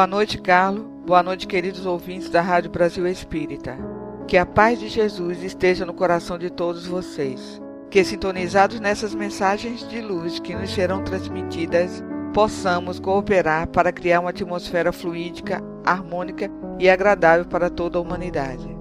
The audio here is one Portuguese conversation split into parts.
Boa noite, Carlos. Boa noite, queridos ouvintes da Rádio Brasil Espírita. Que a paz de Jesus esteja no coração de todos vocês. Que, sintonizados nessas mensagens de luz que nos serão transmitidas, possamos cooperar para criar uma atmosfera fluídica, harmônica e agradável para toda a humanidade.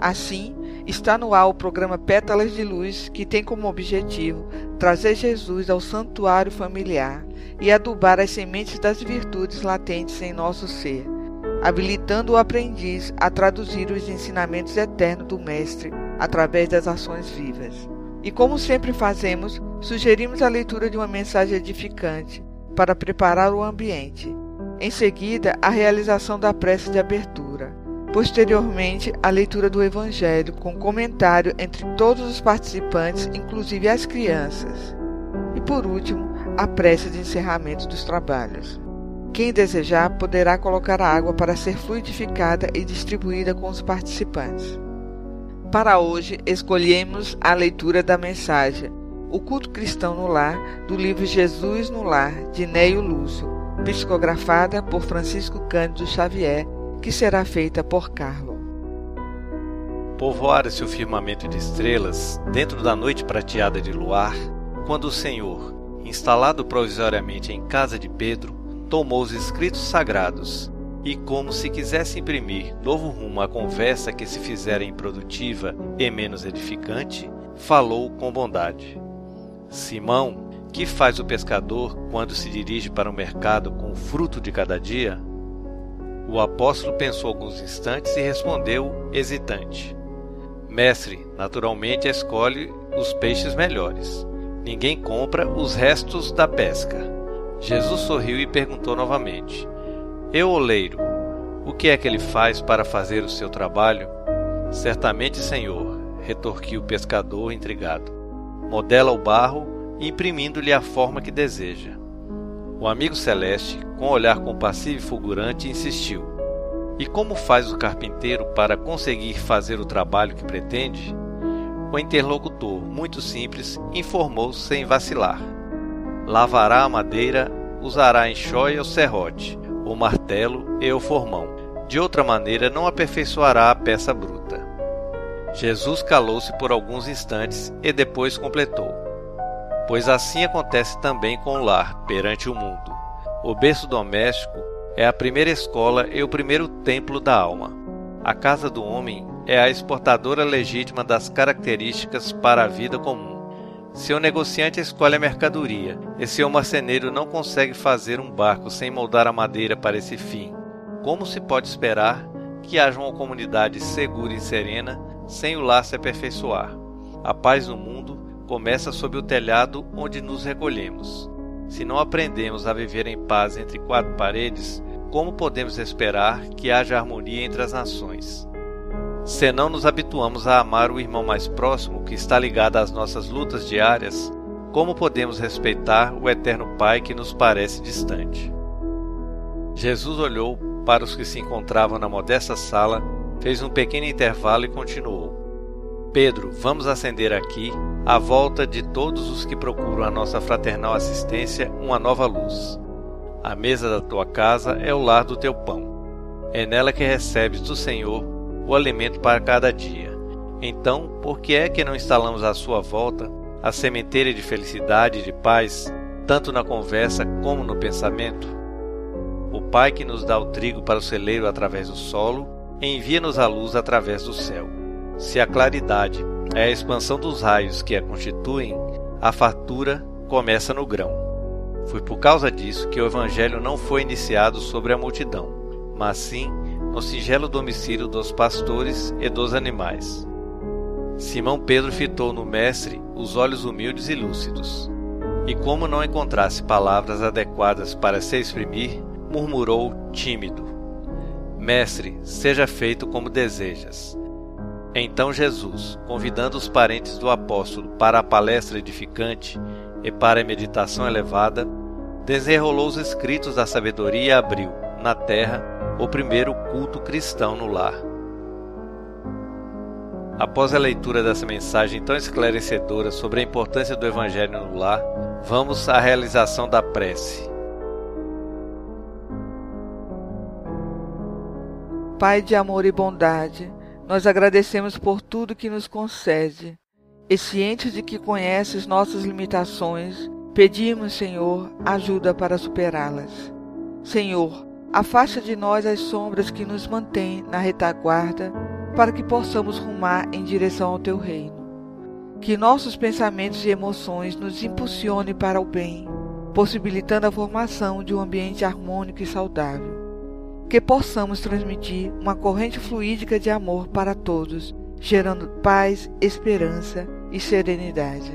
Assim, está no ar o programa Pétalas de Luz, que tem como objetivo trazer Jesus ao santuário familiar e adubar as sementes das virtudes latentes em nosso ser, habilitando o aprendiz a traduzir os ensinamentos eternos do Mestre através das ações vivas. E como sempre fazemos, sugerimos a leitura de uma mensagem edificante para preparar o ambiente. Em seguida, a realização da prece de abertura. Posteriormente, a leitura do Evangelho com comentário entre todos os participantes, inclusive as crianças. E por último, a prece de encerramento dos trabalhos. Quem desejar poderá colocar a água para ser fluidificada e distribuída com os participantes. Para hoje, escolhemos a leitura da mensagem O Culto Cristão no Lar, do livro Jesus no Lar, de Neio Lúcio, psicografada por Francisco Cândido Xavier, que será feita por Carlo. Povoara-se o firmamento de estrelas, dentro da noite prateada de luar, quando o Senhor, instalado provisoriamente em casa de Pedro, tomou os escritos sagrados e, como se quisesse imprimir novo rumo à conversa que se fizera improdutiva e menos edificante, falou com bondade. Simão, que faz o pescador quando se dirige para o mercado com o fruto de cada dia? O apóstolo pensou alguns instantes e respondeu, hesitante: Mestre, naturalmente escolhe os peixes melhores. Ninguém compra os restos da pesca. Jesus sorriu e perguntou novamente: Eu, oleiro, o que é que ele faz para fazer o seu trabalho? Certamente, Senhor, retorquiu o pescador intrigado. Modela o barro, imprimindo-lhe a forma que deseja. O amigo celeste, com olhar compassivo e fulgurante, insistiu: E como faz o carpinteiro para conseguir fazer o trabalho que pretende? O interlocutor, muito simples, informou sem vacilar. Lavará a madeira, usará a enxóia ou serrote, o martelo e o formão. De outra maneira, não aperfeiçoará a peça bruta. Jesus calou-se por alguns instantes e depois completou: Pois assim acontece também com o lar perante o mundo. O berço doméstico é a primeira escola e o primeiro templo da alma. A casa do homem é a exportadora legítima das características para a vida comum. Seu negociante escolhe a mercadoria, e seu marceneiro não consegue fazer um barco sem moldar a madeira para esse fim. Como se pode esperar que haja uma comunidade segura e serena sem o lar se aperfeiçoar? A paz no mundo começa sob o telhado onde nos recolhemos. Se não aprendemos a viver em paz entre quatro paredes, como podemos esperar que haja harmonia entre as nações? Se não nos habituamos a amar o irmão mais próximo que está ligado às nossas lutas diárias, como podemos respeitar o eterno Pai que nos parece distante? Jesus olhou para os que se encontravam na modesta sala, fez um pequeno intervalo e continuou: Pedro, vamos acender aqui, à volta de todos os que procuram a nossa fraternal assistência, uma nova luz. A mesa da tua casa é o lar do teu pão. É nela que recebes do Senhor o alimento para cada dia. Então, por que é que não instalamos à sua volta a sementeira de felicidade e de paz, tanto na conversa como no pensamento? O Pai que nos dá o trigo para o celeiro através do solo, envia-nos a luz através do céu. Se a claridade é a expansão dos raios que a constituem, a fartura começa no grão. Foi por causa disso que o Evangelho não foi iniciado sobre a multidão, mas sim no singelo domicílio dos pastores e dos animais. Simão Pedro fitou no mestre os olhos humildes e lúcidos. E como não encontrasse palavras adequadas para se exprimir, murmurou tímido: Mestre, seja feito como desejas. Então Jesus, convidando os parentes do apóstolo para a palestra edificante e para a meditação elevada, desenrolou os escritos da sabedoria e abriu, na terra, o primeiro culto cristão no lar. Após a leitura dessa mensagem tão esclarecedora sobre a importância do Evangelho no lar, vamos à realização da prece. Pai de amor e bondade, nós agradecemos por tudo que nos concede. E cientes de que conheces nossas limitações, pedimos, Senhor, ajuda para superá-las. Senhor, afasta de nós as sombras que nos mantêm na retaguarda, para que possamos rumar em direção ao teu reino. Que nossos pensamentos e emoções nos impulsionem para o bem, possibilitando a formação de um ambiente harmônico e saudável que possamos transmitir uma corrente fluídica de amor para todos, gerando paz, esperança e serenidade.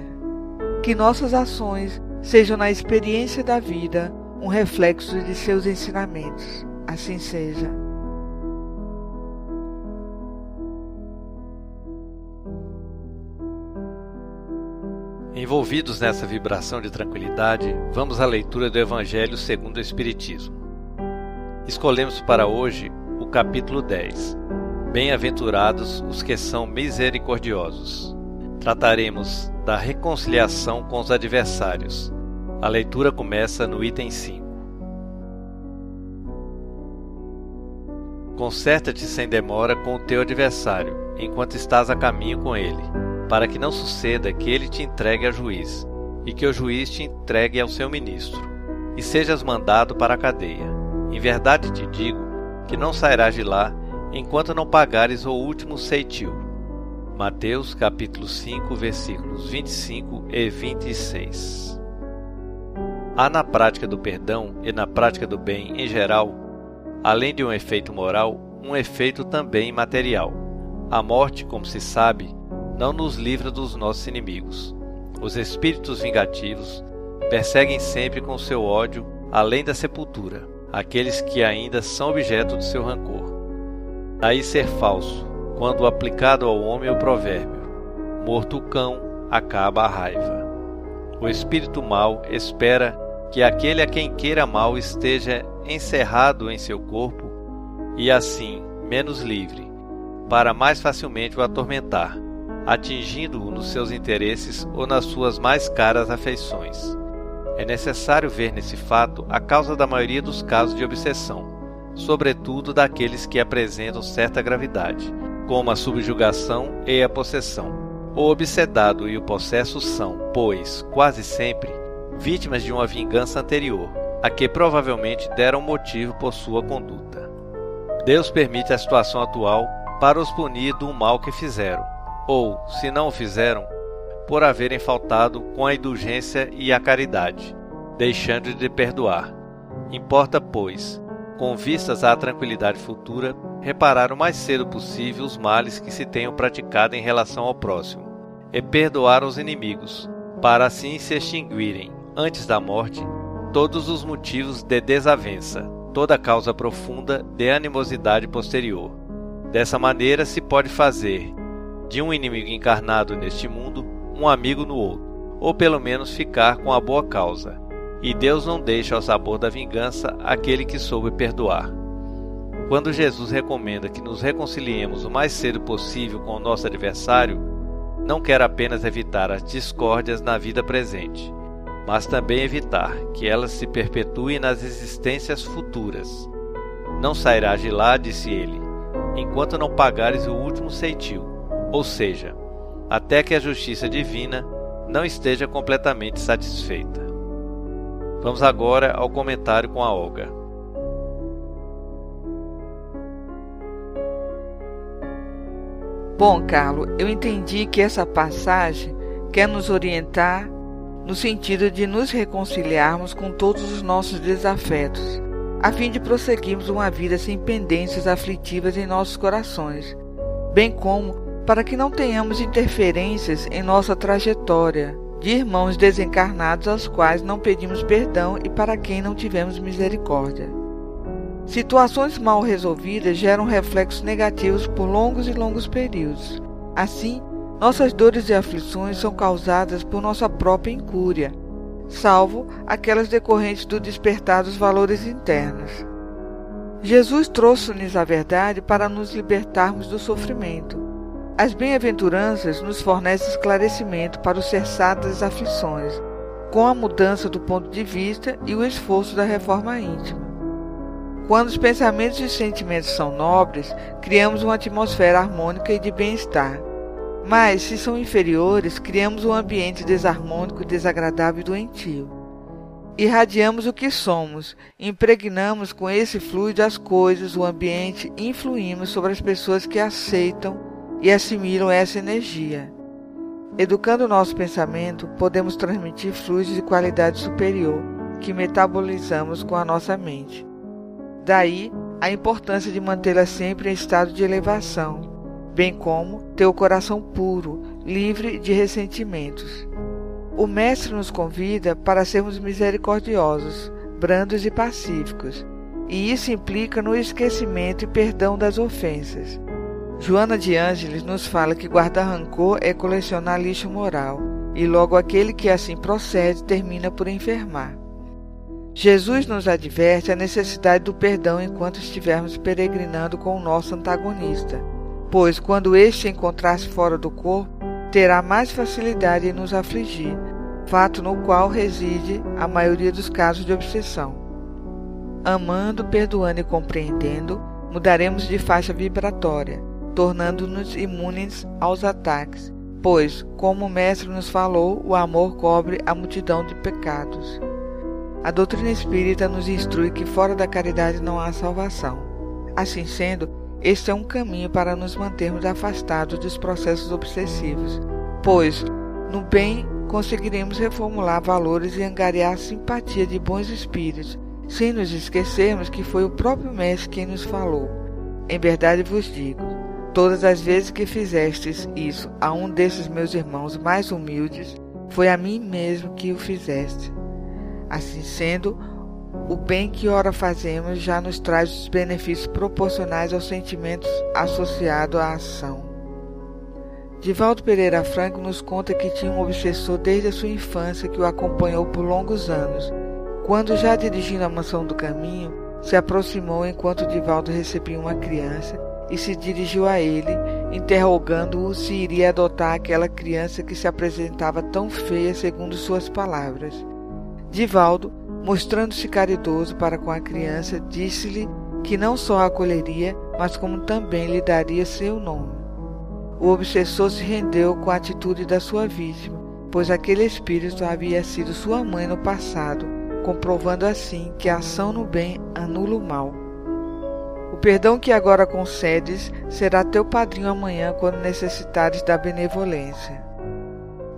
Que nossas ações sejam na experiência da vida um reflexo de seus ensinamentos. Assim seja. Envolvidos nessa vibração de tranquilidade, vamos à leitura do Evangelho segundo o Espiritismo. Escolhemos para hoje o capítulo 10. Bem-aventurados os que são misericordiosos. Trataremos da reconciliação com os adversários. A leitura começa no item 5. Conserta-te sem demora com o teu adversário, enquanto estás a caminho com ele, para que não suceda que ele te entregue a juiz, e que o juiz te entregue ao seu ministro, e sejas mandado para a cadeia em verdade te digo que não sairás de lá enquanto não pagares o último ceitil. Mateus capítulo 5, versículos 25 e 26. Há na prática do perdão e na prática do bem em geral, além de um efeito moral, um efeito também material. A morte, como se sabe, não nos livra dos nossos inimigos. Os espíritos vingativos perseguem sempre com seu ódio além da sepultura aqueles que ainda são objeto do seu rancor. Daí ser falso, quando aplicado ao homem o provérbio: morto o cão, acaba a raiva. O espírito mau espera que aquele a quem queira mal esteja encerrado em seu corpo e assim menos livre, para mais facilmente o atormentar, atingindo-o nos seus interesses ou nas suas mais caras afeições. É necessário ver nesse fato a causa da maioria dos casos de obsessão, sobretudo daqueles que apresentam certa gravidade, como a subjugação e a possessão. O obsedado e o possesso são, pois, quase sempre, vítimas de uma vingança anterior, a que provavelmente deram motivo por sua conduta. Deus permite a situação atual para os punir do mal que fizeram, ou, se não o fizeram, por haverem faltado com a indulgência e a caridade, deixando de perdoar. Importa, pois, com vistas à tranquilidade futura, reparar o mais cedo possível os males que se tenham praticado em relação ao próximo, e perdoar os inimigos, para assim se extinguirem, antes da morte, todos os motivos de desavença, toda causa profunda de animosidade posterior. Dessa maneira se pode fazer, de um inimigo encarnado neste mundo, um amigo no outro, ou pelo menos ficar com a boa causa. E Deus não deixa ao sabor da vingança aquele que soube perdoar. Quando Jesus recomenda que nos reconciliemos o mais cedo possível com o nosso adversário, não quer apenas evitar as discórdias na vida presente, mas também evitar que elas se perpetuem nas existências futuras. Não sairás de lá, disse ele, enquanto não pagares o último ceitil, ou seja, até que a justiça divina não esteja completamente satisfeita. Vamos agora ao comentário com a Olga. Bom, Carlos, eu entendi que essa passagem quer nos orientar no sentido de nos reconciliarmos com todos os nossos desafetos, a fim de prosseguirmos uma vida sem pendências aflitivas em nossos corações, bem como para que não tenhamos interferências em nossa trajetória de irmãos desencarnados aos quais não pedimos perdão e para quem não tivemos misericórdia. Situações mal resolvidas geram reflexos negativos por longos e longos períodos. Assim, nossas dores e aflições são causadas por nossa própria incúria, salvo aquelas decorrentes do despertar dos valores internos. Jesus trouxe-nos a verdade para nos libertarmos do sofrimento. As bem-aventuranças nos fornecem esclarecimento para o cessar das aflições, com a mudança do ponto de vista e o esforço da reforma íntima. Quando os pensamentos e sentimentos são nobres, criamos uma atmosfera harmônica e de bem-estar. Mas, se são inferiores, criamos um ambiente desarmônico, desagradável e doentio. Irradiamos o que somos, impregnamos com esse fluido as coisas, o ambiente, influímos sobre as pessoas que aceitam e assimilam essa energia. Educando o nosso pensamento, podemos transmitir fluidos de qualidade superior que metabolizamos com a nossa mente. Daí a importância de mantê-la sempre em estado de elevação, bem como ter o coração puro, livre de ressentimentos. O Mestre nos convida para sermos misericordiosos, brandos e pacíficos, e isso implica no esquecimento e perdão das ofensas. Joana de Ângeles nos fala que guardar rancor é colecionar lixo moral, e logo aquele que assim procede termina por enfermar. Jesus nos adverte a necessidade do perdão enquanto estivermos peregrinando com o nosso antagonista, pois quando este encontrar-se fora do corpo, terá mais facilidade em nos afligir, fato no qual reside a maioria dos casos de obsessão. Amando, perdoando e compreendendo, mudaremos de faixa vibratória, tornando-nos imunes aos ataques, pois, como o Mestre nos falou, o amor cobre a multidão de pecados. A doutrina espírita nos instrui que fora da caridade não há salvação. Assim sendo, este é um caminho para nos mantermos afastados dos processos obsessivos, pois, no bem, conseguiremos reformular valores e angariar a simpatia de bons espíritos, sem nos esquecermos que foi o próprio Mestre quem nos falou. Em verdade vos digo: todas as vezes que fizestes isso a um desses meus irmãos mais humildes, foi a mim mesmo que o fizeste. Assim sendo, o bem que ora fazemos já nos traz os benefícios proporcionais aos sentimentos associados à ação. Divaldo Pereira Franco nos conta que tinha um obsessor desde a sua infância que o acompanhou por longos anos. Quando já dirigindo a mansão do caminho, se aproximou enquanto Divaldo recebia uma criança e se dirigiu a ele, interrogando-o se iria adotar aquela criança que se apresentava tão feia segundo suas palavras. Divaldo, mostrando-se caridoso para com a criança, disse-lhe que não só a acolheria, mas como também lhe daria seu nome. O obsessor se rendeu com a atitude da sua vítima, pois aquele espírito havia sido sua mãe no passado, comprovando assim que a ação no bem anula o mal. O perdão que agora concedes será teu padrinho amanhã quando necessitares da benevolência.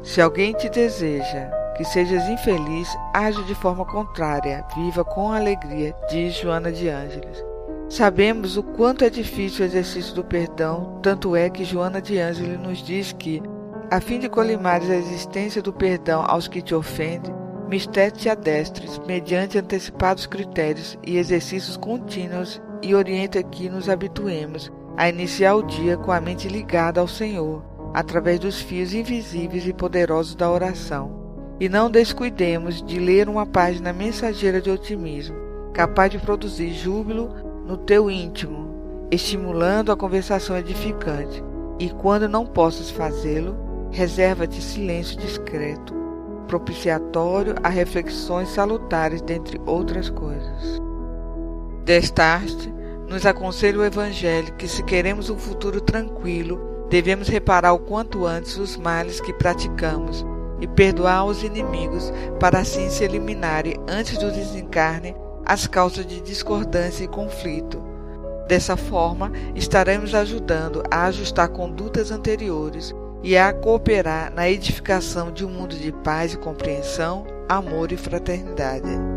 Se alguém te deseja que sejas infeliz, age de forma contrária, viva com alegria, diz Joana de Ângeles. Sabemos o quanto é difícil o exercício do perdão, tanto é que Joana de Ângeles nos diz que, a fim de colimares a existência do perdão aos que te ofendem, mistete adestres, mediante antecipados critérios e exercícios contínuos, e orienta que nos habituemos a iniciar o dia com a mente ligada ao Senhor, através dos fios invisíveis e poderosos da oração e não descuidemos de ler uma página mensageira de otimismo, capaz de produzir júbilo no teu íntimo, estimulando a conversação edificante. E quando não possas fazê-lo, reserva-te silêncio discreto, propiciatório a reflexões salutares, dentre outras coisas. Destarte, nos aconselha o Evangelho que, se queremos um futuro tranquilo, devemos reparar o quanto antes os males que praticamos e perdoar os inimigos, para assim se eliminarem antes do desencarne as causas de discordância e conflito. Dessa forma, estaremos ajudando a ajustar condutas anteriores e a cooperar na edificação de um mundo de paz e compreensão, amor e fraternidade.